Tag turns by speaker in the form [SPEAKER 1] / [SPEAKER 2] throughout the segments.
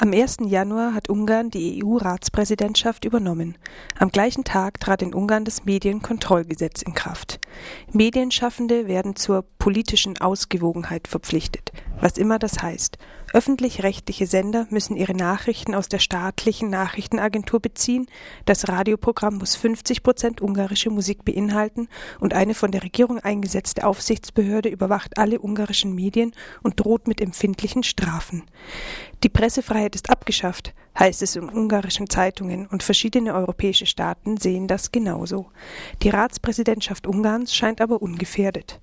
[SPEAKER 1] Am 1. Januar hat Ungarn die EU-Ratspräsidentschaft übernommen. Am gleichen Tag trat in Ungarn das Medienkontrollgesetz in Kraft. Medienschaffende werden zur politischen Ausgewogenheit verpflichtet, was immer das heißt. Öffentlich-rechtliche Sender müssen ihre Nachrichten aus der staatlichen Nachrichtenagentur beziehen, das Radioprogramm muss 50 Prozent ungarische Musik beinhalten und eine von der Regierung eingesetzte Aufsichtsbehörde überwacht alle ungarischen Medien und droht mit empfindlichen Strafen. Die Pressefreiheit ist abgeschafft, heißt es in ungarischen Zeitungen, und verschiedene europäische Staaten sehen das genauso. Die Ratspräsidentschaft Ungarns scheint aber ungefährdet.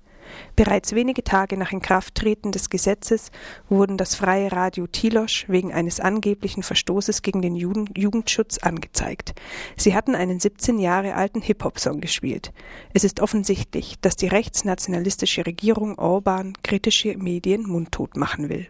[SPEAKER 1] Bereits wenige Tage nach Inkrafttreten des Gesetzes wurden das freie Radio Tilos wegen eines angeblichen Verstoßes gegen den Jugendschutz angezeigt. Sie hatten einen 17 Jahre alten Hip-Hop-Song gespielt. Es ist offensichtlich, dass die rechtsnationalistische Regierung Orban kritische Medien mundtot machen will.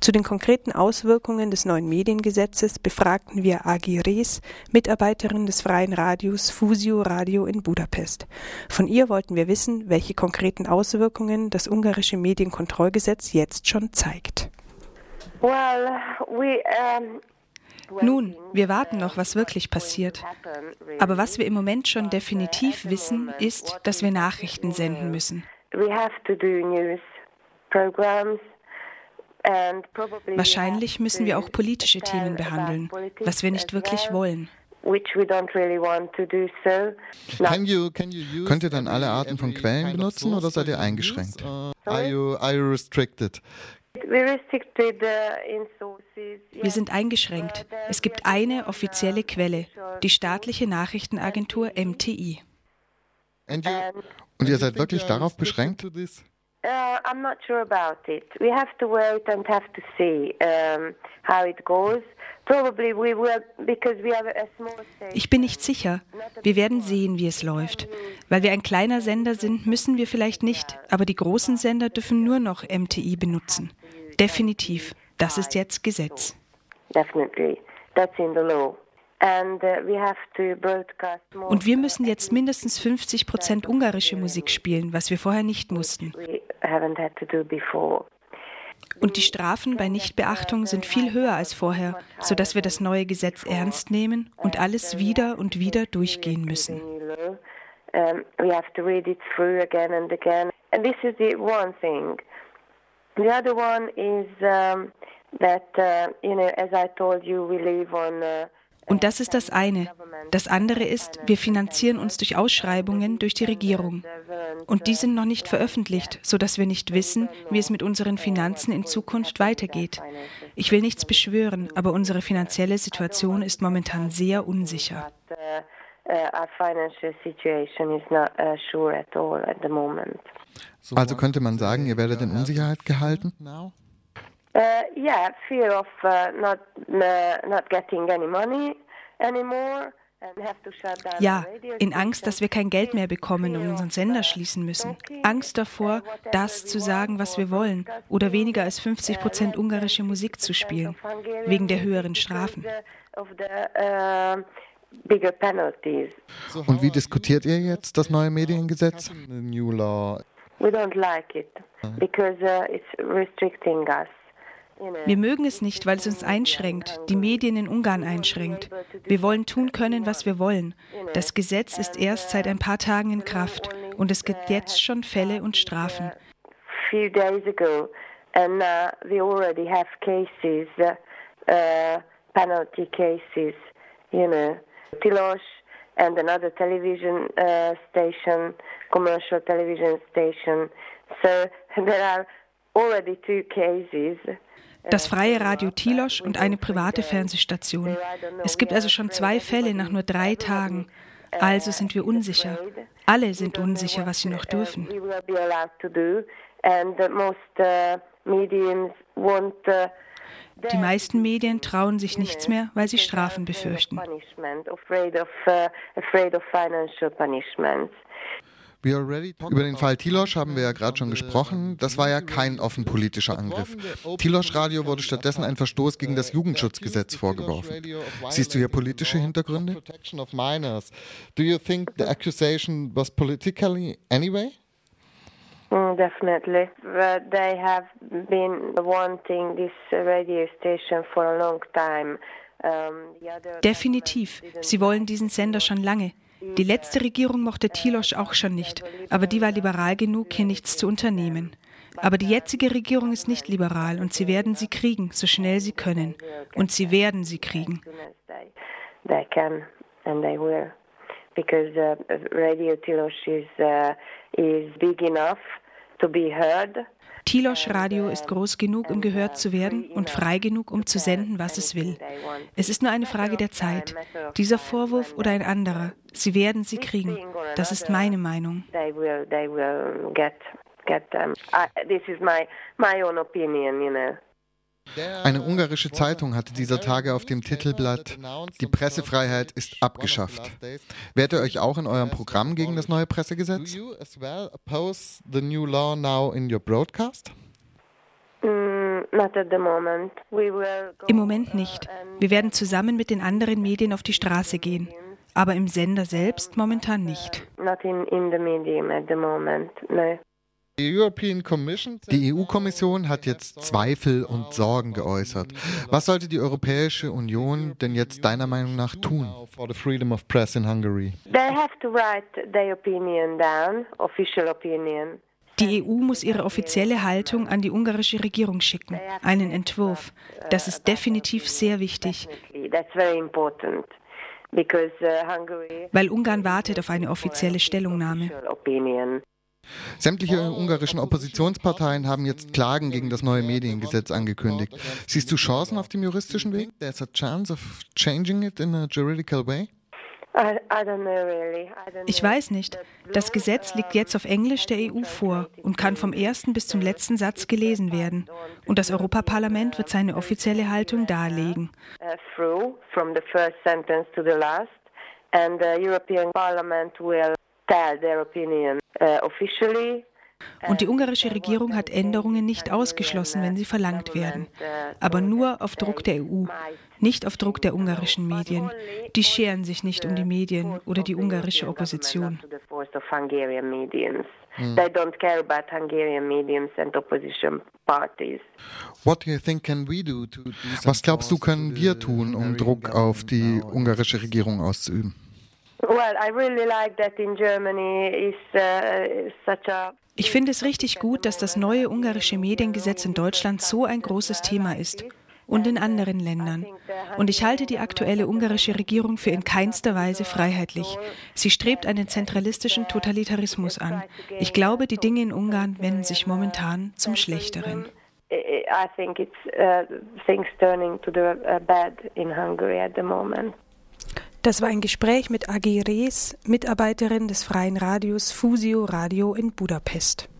[SPEAKER 1] Zu den konkreten Auswirkungen des neuen Mediengesetzes befragten wir Agi Rees, Mitarbeiterin des freien Radios Fusio Radio in Budapest. Von ihr wollten wir wissen, welche konkreten Auswirkungen das ungarische Medienkontrollgesetz jetzt schon zeigt.
[SPEAKER 2] nun, wir warten noch, was wirklich passiert. Aber was wir im Moment schon definitiv wissen, ist, dass wir Nachrichten senden müssen. Wahrscheinlich müssen wir auch politische Themen behandeln, was wir nicht wirklich wollen.
[SPEAKER 3] Könnt ihr dann alle Arten von Quellen benutzen oder seid ihr eingeschränkt? Are you, are you restricted?
[SPEAKER 2] Wir sind eingeschränkt. Es gibt eine offizielle Quelle, die staatliche Nachrichtenagentur MTI.
[SPEAKER 3] Und ihr seid wirklich darauf beschränkt?
[SPEAKER 2] Uh, I'm not sure about it. We have to wait and have to see um, how it goes. Ich bin nicht sicher. Wir werden sehen, wie es läuft. Weil wir ein kleiner Sender sind, müssen wir vielleicht nicht, aber die großen Sender dürfen nur noch MTI benutzen. Definitiv. Das ist jetzt Gesetz. Definitely. That's in the law. Uh, Und wir müssen jetzt mindestens 50 Prozent ungarische Musik spielen, was wir vorher nicht mussten. Und die Strafen bei Nichtbeachtung sind viel höher als vorher, sodass wir das neue Gesetz ernst nehmen und alles wieder und wieder durchgehen müssen. The other one is um, that, uh, you know, as I told you, we live on uh, und das ist das eine. Das andere ist, wir finanzieren uns durch Ausschreibungen durch die Regierung. Und die sind noch nicht veröffentlicht, sodass wir nicht wissen, wie es mit unseren Finanzen in Zukunft weitergeht. Ich will nichts beschwören, aber unsere finanzielle Situation ist momentan sehr unsicher.
[SPEAKER 3] Also könnte man sagen, ihr werdet in Unsicherheit gehalten?
[SPEAKER 2] Uh, yeah, fear of uh, not uh, not getting any money anymore. Ja, in Angst, dass wir kein Geld mehr bekommen und unseren Sender schließen müssen. Angst davor, das zu sagen, was wir wollen, oder weniger als 50 Prozent ungarische Musik zu spielen, wegen der höheren Strafen.
[SPEAKER 3] Und wie diskutiert ihr jetzt das neue Mediengesetz?
[SPEAKER 2] We don't like it because uh, it's restricting us. Wir mögen es nicht, weil es uns einschränkt, die Medien in Ungarn einschränkt. Wir wollen tun können, was wir wollen. Das Gesetz ist erst seit ein paar Tagen in Kraft und es gibt jetzt schon Fälle und Strafen. Few days ago, and uh, we already have uh, penalty cases, Tilos and another television uh, station, commercial television station. So there are already two cases das freie Radio Tilosch und eine private Fernsehstation. Es gibt also schon zwei Fälle nach nur drei Tagen. Also sind wir unsicher. Alle sind unsicher, was sie noch dürfen. Die meisten Medien trauen sich nichts mehr, weil sie Strafen befürchten.
[SPEAKER 3] Über den Fall Tilosch haben wir ja gerade schon gesprochen. Das war ja kein offen politischer Angriff. Tilosch Radio wurde stattdessen ein Verstoß gegen das Jugendschutzgesetz vorgeworfen. Siehst du hier politische Hintergründe? Do you think the accusation was politically anyway?
[SPEAKER 4] Mm, definitely. But they have been wanting this radio station for a long time.
[SPEAKER 2] Definitiv. Sie wollen diesen Sender schon lange. Die letzte Regierung mochte Tilosch auch schon nicht, aber die war liberal genug, hier nichts zu unternehmen. Aber die jetzige Regierung ist nicht liberal und sie werden sie kriegen, so schnell sie können. Und sie werden sie kriegen. Because uh, Radio Tilosch is, uh, is big enough to be heard. Tilosch Radio ist groß genug, um gehört zu werden und frei genug, um zu senden, was es will. Es ist nur eine Frage der Zeit. Dieser Vorwurf oder ein anderer, sie werden sie kriegen. Das ist meine Meinung.
[SPEAKER 3] Eine ungarische Zeitung hatte dieser Tage auf dem Titelblatt Die Pressefreiheit ist abgeschafft. Wehrt ihr euch auch in eurem Programm gegen das neue Pressegesetz?
[SPEAKER 4] Mm,
[SPEAKER 2] Im Moment nicht. Wir werden zusammen mit den anderen Medien auf die Straße gehen. Aber im Sender selbst momentan nicht.
[SPEAKER 4] Not in, in the medium at the moment, no.
[SPEAKER 3] Die EU-Kommission hat jetzt Zweifel und Sorgen geäußert. Was sollte die Europäische Union denn jetzt deiner Meinung nach tun?
[SPEAKER 2] Die EU muss ihre offizielle Haltung an die ungarische Regierung schicken, einen Entwurf. Das ist definitiv sehr wichtig. Weil Ungarn wartet auf eine offizielle Stellungnahme.
[SPEAKER 3] Sämtliche ungarischen Oppositionsparteien haben jetzt Klagen gegen das neue Mediengesetz angekündigt. Siehst du Chancen auf dem juristischen Weg? There's a chance of changing it in a juridical way?
[SPEAKER 2] Ich weiß nicht. Das Gesetz liegt jetzt auf Englisch der EU vor und kann vom ersten bis zum letzten Satz gelesen werden. Und das Europaparlament wird seine offizielle Haltung darlegen.
[SPEAKER 4] And the European Parliament will uh.
[SPEAKER 2] Und die ungarische Regierung hat Änderungen nicht ausgeschlossen, wenn sie verlangt werden. Aber nur auf Druck der EU, nicht auf Druck der ungarischen Medien. Die scheren sich nicht um die Medien oder die ungarische Opposition.
[SPEAKER 3] Hm. Was glaubst du, können wir tun, um Druck auf die ungarische Regierung auszuüben?
[SPEAKER 4] Uh,
[SPEAKER 2] ich finde es richtig gut, dass das neue ungarische Mediengesetz in Deutschland so ein großes Thema ist und in anderen Ländern. Und ich halte die aktuelle ungarische Regierung für in keinster Weise freiheitlich. Sie strebt einen zentralistischen Totalitarismus an. Ich glaube, die Dinge in Ungarn wenden sich momentan zum Schlechteren. I think it's uh, things turning to the uh, bad in Hungary at the moment.
[SPEAKER 1] Das war ein Gespräch mit Agi Rees, Mitarbeiterin des freien Radios Fusio Radio in Budapest.